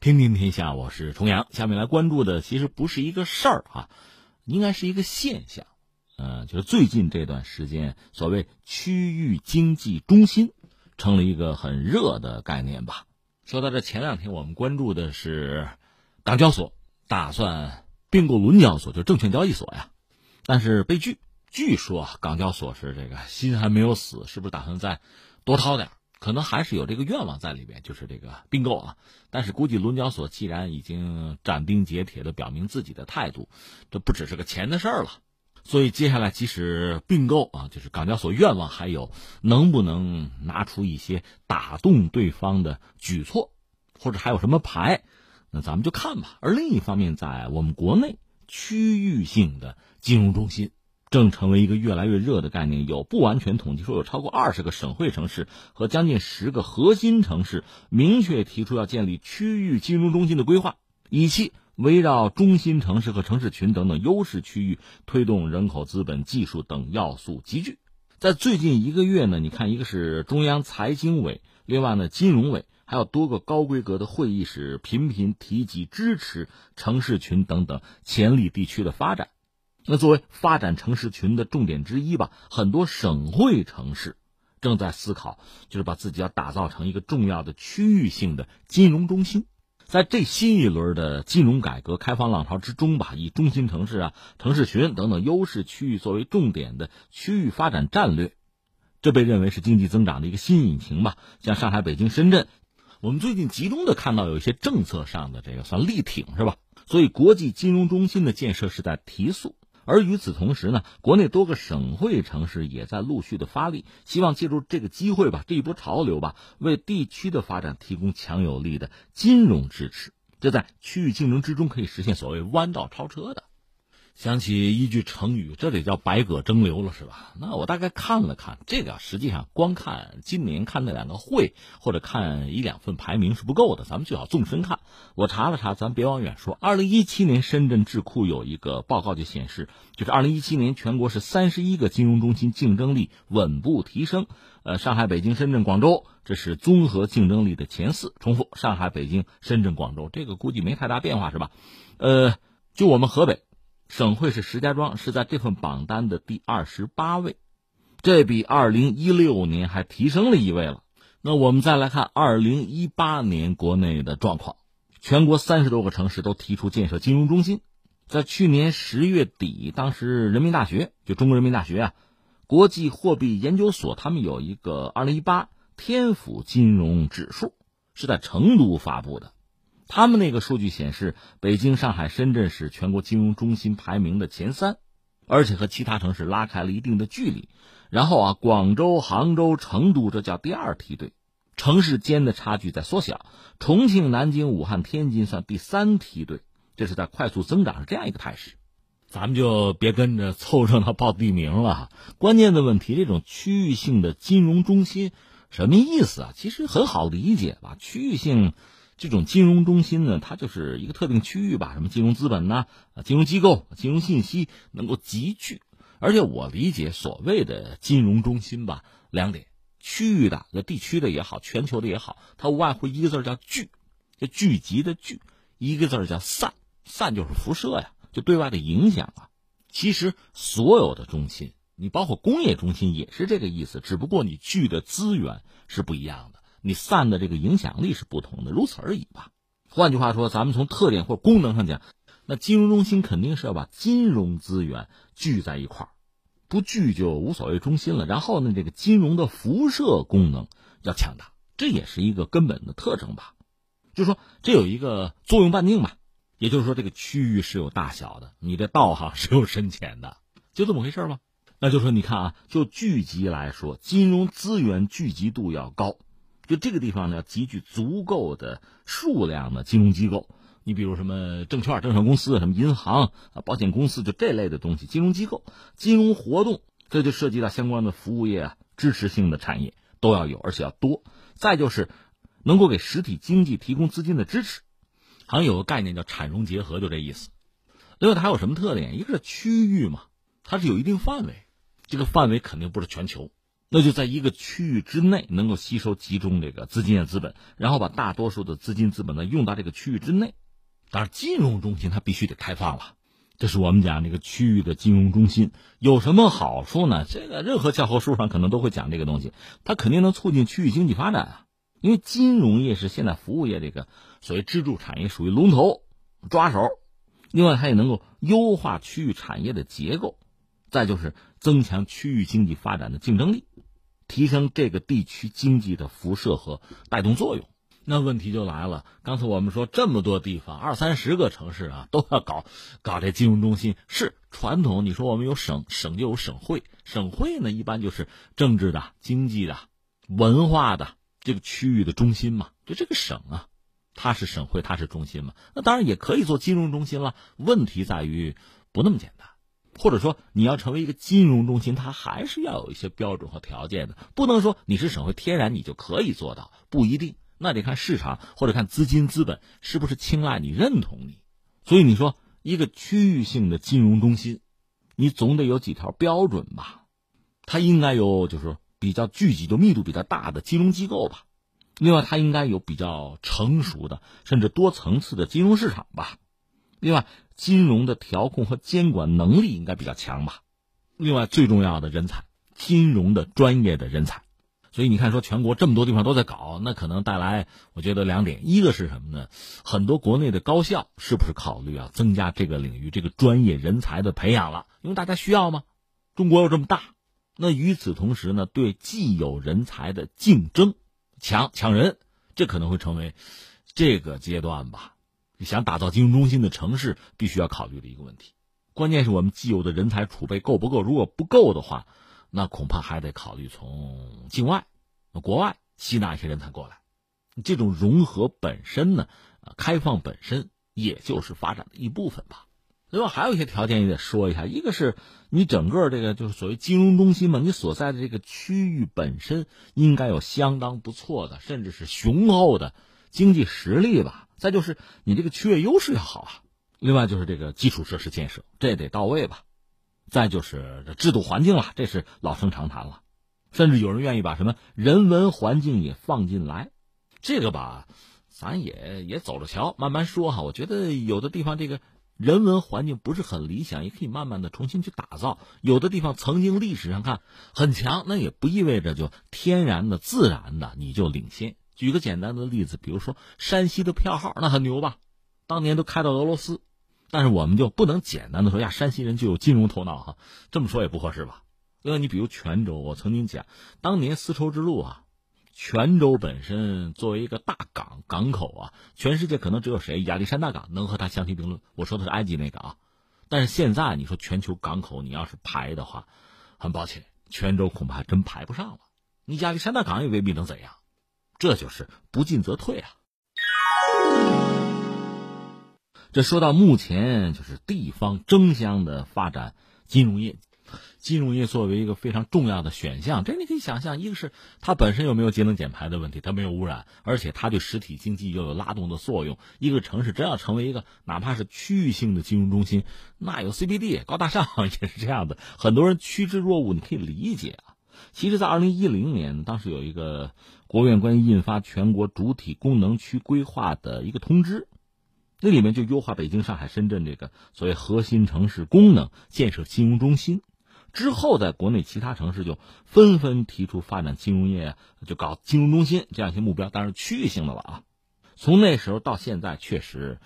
平平天下，我是重阳。下面来关注的其实不是一个事儿啊，应该是一个现象。嗯，就是最近这段时间，所谓区域经济中心成了一个很热的概念吧。说到这，前两天我们关注的是港交所打算并购伦交所，就证券交易所呀。但是被拒，据说港交所是这个心还没有死，是不是打算再多掏点？可能还是有这个愿望在里边，就是这个并购啊。但是估计伦交所既然已经斩钉截铁的表明自己的态度，这不只是个钱的事儿了。所以接下来即使并购啊，就是港交所愿望还有能不能拿出一些打动对方的举措，或者还有什么牌，那咱们就看吧。而另一方面，在我们国内区域性的金融中心。正成为一个越来越热的概念。有不完全统计说，有超过二十个省会城市和将近十个核心城市明确提出要建立区域金融中心的规划，以期围绕中心城市和城市群等等优势区域，推动人口、资本、技术等要素集聚。在最近一个月呢，你看，一个是中央财经委，另外呢，金融委还有多个高规格的会议室频频提及支持城市群等等潜力地区的发展。那作为发展城市群的重点之一吧，很多省会城市正在思考，就是把自己要打造成一个重要的区域性的金融中心。在这新一轮的金融改革开放浪潮之中吧，以中心城市啊、城市群等等优势区域作为重点的区域发展战略，这被认为是经济增长的一个新引擎吧。像上海、北京、深圳，我们最近集中的看到有一些政策上的这个算力挺是吧？所以国际金融中心的建设是在提速。而与此同时呢，国内多个省会城市也在陆续的发力，希望借助这个机会吧，这一波潮流吧，为地区的发展提供强有力的金融支持。这在区域竞争之中可以实现所谓弯道超车的。想起一句成语，这得叫百舸争流了，是吧？那我大概看了看这个，实际上光看今年看那两个会，或者看一两份排名是不够的，咱们最好纵深看。我查了查，咱别往远说。二零一七年深圳智库有一个报告就显示，就是二零一七年全国是三十一个金融中心竞争力稳步提升。呃，上海、北京、深圳、广州，这是综合竞争力的前四。重复，上海、北京、深圳、广州，这个估计没太大变化，是吧？呃，就我们河北。省会是石家庄，是在这份榜单的第二十八位，这比二零一六年还提升了一位了。那我们再来看二零一八年国内的状况，全国三十多个城市都提出建设金融中心。在去年十月底，当时人民大学就中国人民大学啊，国际货币研究所他们有一个二零一八天府金融指数，是在成都发布的。他们那个数据显示，北京、上海、深圳是全国金融中心排名的前三，而且和其他城市拉开了一定的距离。然后啊，广州、杭州、成都这叫第二梯队，城市间的差距在缩小。重庆、南京、武汉、天津算第三梯队，这是在快速增长，是这样一个态势。咱们就别跟着凑热闹报地名了。关键的问题，这种区域性的金融中心什么意思啊？其实很好理解吧，区域性。这种金融中心呢，它就是一个特定区域吧，什么金融资本呐、金融机构、金融信息能够集聚。而且我理解所谓的金融中心吧，两点：区域的、那地区的也好，全球的也好，它无外乎一个字叫聚，就聚集的聚；一个字叫散，散就是辐射呀，就对外的影响啊。其实所有的中心，你包括工业中心也是这个意思，只不过你聚的资源是不一样的。你散的这个影响力是不同的，如此而已吧。换句话说，咱们从特点或功能上讲，那金融中心肯定是要把金融资源聚在一块儿，不聚就无所谓中心了。然后呢，这个金融的辐射功能要强大，这也是一个根本的特征吧。就说这有一个作用半径嘛，也就是说这个区域是有大小的，你这道行是有深浅的，就这么回事吧？那就说你看啊，就聚集来说，金融资源聚集度要高。就这个地方呢，集聚足够的数量的金融机构，你比如什么证券、证券公司、什么银行啊、保险公司，就这类的东西，金融机构、金融活动，这就涉及到相关的服务业啊、支持性的产业都要有，而且要多。再就是能够给实体经济提供资金的支持，好像有个概念叫产融结合，就这意思。另外，它有什么特点？一个是区域嘛，它是有一定范围，这个范围肯定不是全球。那就在一个区域之内能够吸收集中这个资金的资本，然后把大多数的资金资本呢用到这个区域之内。当然，金融中心它必须得开放了。这是我们讲这个区域的金融中心有什么好处呢？这个任何教科书上可能都会讲这个东西，它肯定能促进区域经济发展啊。因为金融业是现在服务业这个所谓支柱产业，属于龙头抓手。另外，它也能够优化区域产业的结构，再就是增强区域经济发展的竞争力，提升这个地区经济的辐射和带动作用。那问题就来了，刚才我们说这么多地方，二三十个城市啊，都要搞搞这金融中心。是传统，你说我们有省，省就有省会，省会呢一般就是政治的、经济的、文化的这个区域的中心嘛。就这个省啊，它是省会，它是中心嘛。那当然也可以做金融中心了。问题在于不那么简单，或者说你要成为一个金融中心，它还是要有一些标准和条件的，不能说你是省会，天然你就可以做到，不一定。那得看市场或者看资金资本是不是青睐你、认同你，所以你说一个区域性的金融中心，你总得有几条标准吧？它应该有就是比较聚集、就密度比较大的金融机构吧。另外，它应该有比较成熟的甚至多层次的金融市场吧。另外，金融的调控和监管能力应该比较强吧。另外，最重要的人才，金融的专业的人才。所以你看，说全国这么多地方都在搞，那可能带来我觉得两点：一个是什么呢？很多国内的高校是不是考虑啊增加这个领域这个专业人才的培养了？因为大家需要吗？中国又这么大，那与此同时呢，对既有人才的竞争抢抢人，这可能会成为这个阶段吧。想打造金融中心的城市，必须要考虑的一个问题。关键是我们既有的人才储备够不够？如果不够的话。那恐怕还得考虑从境外、国外吸纳一些人才过来。这种融合本身呢，开放本身也就是发展的一部分吧。另外还有一些条件也得说一下，一个是你整个这个就是所谓金融中心嘛，你所在的这个区域本身应该有相当不错的，甚至是雄厚的经济实力吧。再就是你这个区域优势要好啊。另外就是这个基础设施建设，这得到位吧。再就是这制度环境了，这是老生常谈了，甚至有人愿意把什么人文环境也放进来，这个吧，咱也也走着瞧，慢慢说哈。我觉得有的地方这个人文环境不是很理想，也可以慢慢的重新去打造。有的地方曾经历史上看很强，那也不意味着就天然的、自然的你就领先。举个简单的例子，比如说山西的票号，那很牛吧，当年都开到俄罗斯。但是我们就不能简单的说呀，山西人就有金融头脑哈，这么说也不合适吧？另外，你比如泉州，我曾经讲，当年丝绸之路啊，泉州本身作为一个大港港口啊，全世界可能只有谁亚历山大港能和它相提并论。我说的是埃及那个啊，但是现在你说全球港口，你要是排的话，很抱歉，泉州恐怕真排不上了。你亚历山大港也未必能怎样，这就是不进则退啊。这说到目前，就是地方争相的发展金融业，金融业作为一个非常重要的选项，这你可以想象，一个是它本身有没有节能减排的问题，它没有污染，而且它对实体经济又有拉动的作用。一个城市真要成为一个哪怕是区域性的金融中心，那有 CBD 高大上 也是这样的，很多人趋之若鹜，你可以理解啊。其实，在二零一零年，当时有一个国务院关于印发全国主体功能区规划的一个通知。那里面就优化北京、上海、深圳这个所谓核心城市功能建设金融中心，之后在国内其他城市就纷纷提出发展金融业，就搞金融中心这样一些目标，当然区域性的了啊。从那时候到现在，确实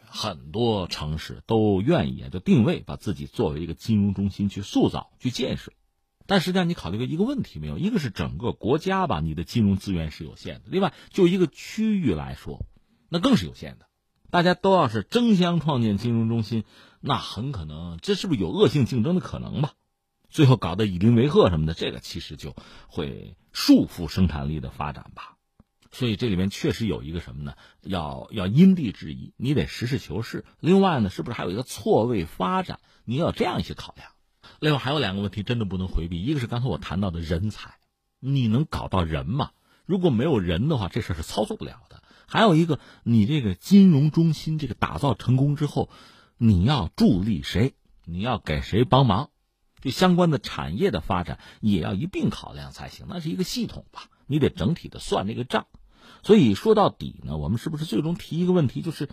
很多城市都愿意啊，就定位把自己作为一个金融中心去塑造、去建设。但实际上，你考虑过一个问题没有？一个是整个国家吧，你的金融资源是有限的；另外，就一个区域来说，那更是有限的。大家都要是争相创建金融中心，那很可能这是不是有恶性竞争的可能吧？最后搞得以邻为壑什么的，这个其实就会束缚生产力的发展吧。所以这里面确实有一个什么呢？要要因地制宜，你得实事求是。另外呢，是不是还有一个错位发展？你要这样一些考量。另外还有两个问题真的不能回避，一个是刚才我谈到的人才，你能搞到人吗？如果没有人的话，这事儿是操作不了的。还有一个，你这个金融中心这个打造成功之后，你要助力谁？你要给谁帮忙？这相关的产业的发展也要一并考量才行，那是一个系统吧，你得整体的算这个账。所以说到底呢，我们是不是最终提一个问题，就是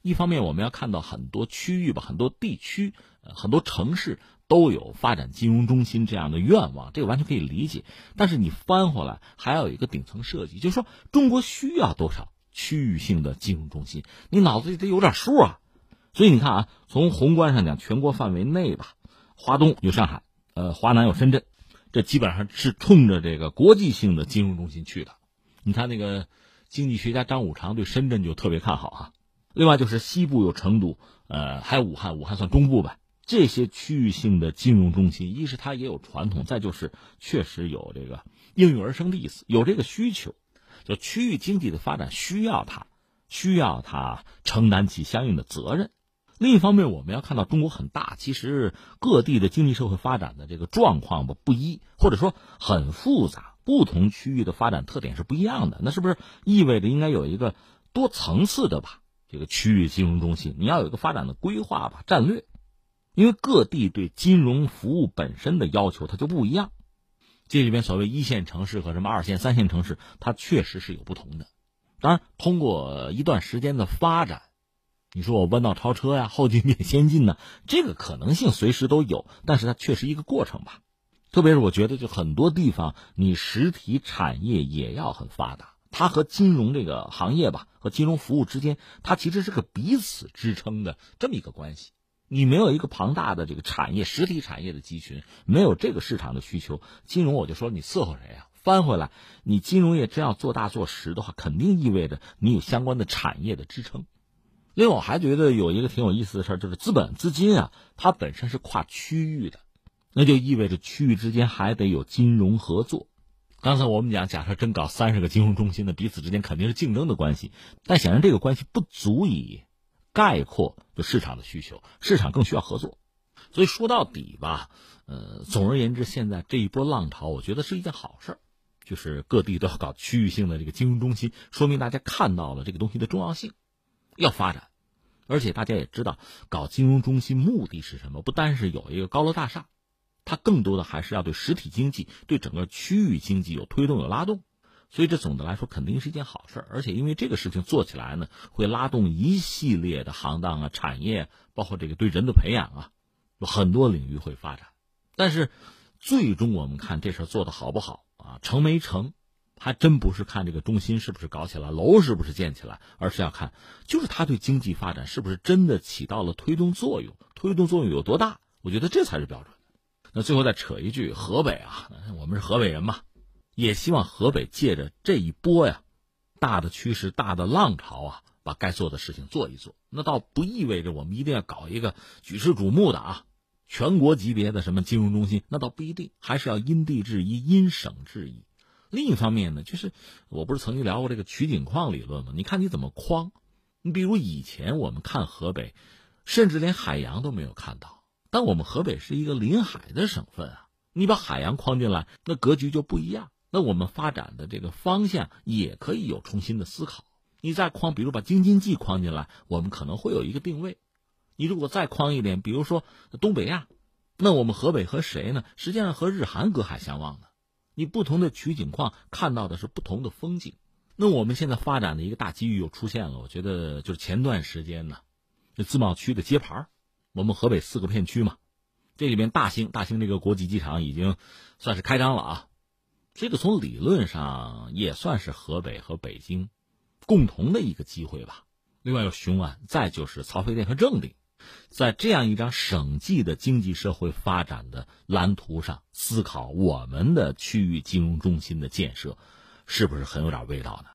一方面我们要看到很多区域吧，很多地区，很多城市都有发展金融中心这样的愿望，这个完全可以理解。但是你翻回来还要有一个顶层设计，就是说中国需要多少区域性的金融中心，你脑子里得有点数啊。所以你看啊，从宏观上讲，全国范围内吧，华东有上海，呃，华南有深圳，这基本上是冲着这个国际性的金融中心去的。你看那个经济学家张五常对深圳就特别看好啊。另外就是西部有成都，呃，还有武汉，武汉算中部吧。这些区域性的金融中心，一是它也有传统，再就是确实有这个应运而生的意思，有这个需求，就区域经济的发展需要它，需要它承担起相应的责任。另一方面，我们要看到中国很大，其实各地的经济社会发展的这个状况吧不一，或者说很复杂，不同区域的发展特点是不一样的。那是不是意味着应该有一个多层次的吧？这个区域金融中心，你要有一个发展的规划吧，战略。因为各地对金融服务本身的要求它就不一样，这里边所谓一线城市和什么二线、三线城市，它确实是有不同的。当然，通过一段时间的发展。你说我弯道超车呀，后进变先进呢？这个可能性随时都有，但是它确实一个过程吧。特别是我觉得，就很多地方，你实体产业也要很发达，它和金融这个行业吧，和金融服务之间，它其实是个彼此支撑的这么一个关系。你没有一个庞大的这个产业，实体产业的集群，没有这个市场的需求，金融我就说你伺候谁呀？翻回来，你金融业真要做大做实的话，肯定意味着你有相关的产业的支撑。另外，我还觉得有一个挺有意思的事儿，就是资本资金啊，它本身是跨区域的，那就意味着区域之间还得有金融合作。刚才我们讲，假设真搞三十个金融中心的，彼此之间肯定是竞争的关系，但显然这个关系不足以概括就市场的需求，市场更需要合作。所以说到底吧，呃，总而言之，现在这一波浪潮，我觉得是一件好事儿，就是各地都要搞区域性的这个金融中心，说明大家看到了这个东西的重要性。要发展，而且大家也知道，搞金融中心目的是什么？不单是有一个高楼大厦，它更多的还是要对实体经济、对整个区域经济有推动、有拉动。所以这总的来说肯定是一件好事。而且因为这个事情做起来呢，会拉动一系列的行当啊、产业，包括这个对人的培养啊，有很多领域会发展。但是最终我们看这事做的好不好啊，成没成？还真不是看这个中心是不是搞起来，楼是不是建起来，而是要看，就是它对经济发展是不是真的起到了推动作用，推动作用有多大？我觉得这才是标准。那最后再扯一句，河北啊，我们是河北人嘛，也希望河北借着这一波呀，大的趋势、大的浪潮啊，把该做的事情做一做。那倒不意味着我们一定要搞一个举世瞩目的啊，全国级别的什么金融中心，那倒不一定，还是要因地制宜、因省制宜。另一方面呢，就是我不是曾经聊过这个取景框理论吗？你看你怎么框？你比如以前我们看河北，甚至连海洋都没有看到，但我们河北是一个临海的省份啊，你把海洋框进来，那格局就不一样。那我们发展的这个方向也可以有重新的思考。你再框，比如把京津冀框进来，我们可能会有一个定位。你如果再框一点，比如说东北亚，那我们河北和谁呢？实际上和日韩隔海相望的。你不同的取景框看到的是不同的风景，那我们现在发展的一个大机遇又出现了。我觉得就是前段时间呢，这自贸区的揭牌我们河北四个片区嘛，这里边大兴大兴这个国际机场已经算是开张了啊，这个从理论上也算是河北和北京共同的一个机会吧。另外有雄安，再就是曹妃甸和正定。在这样一张省际的经济社会发展的蓝图上思考，我们的区域金融中心的建设，是不是很有点味道呢？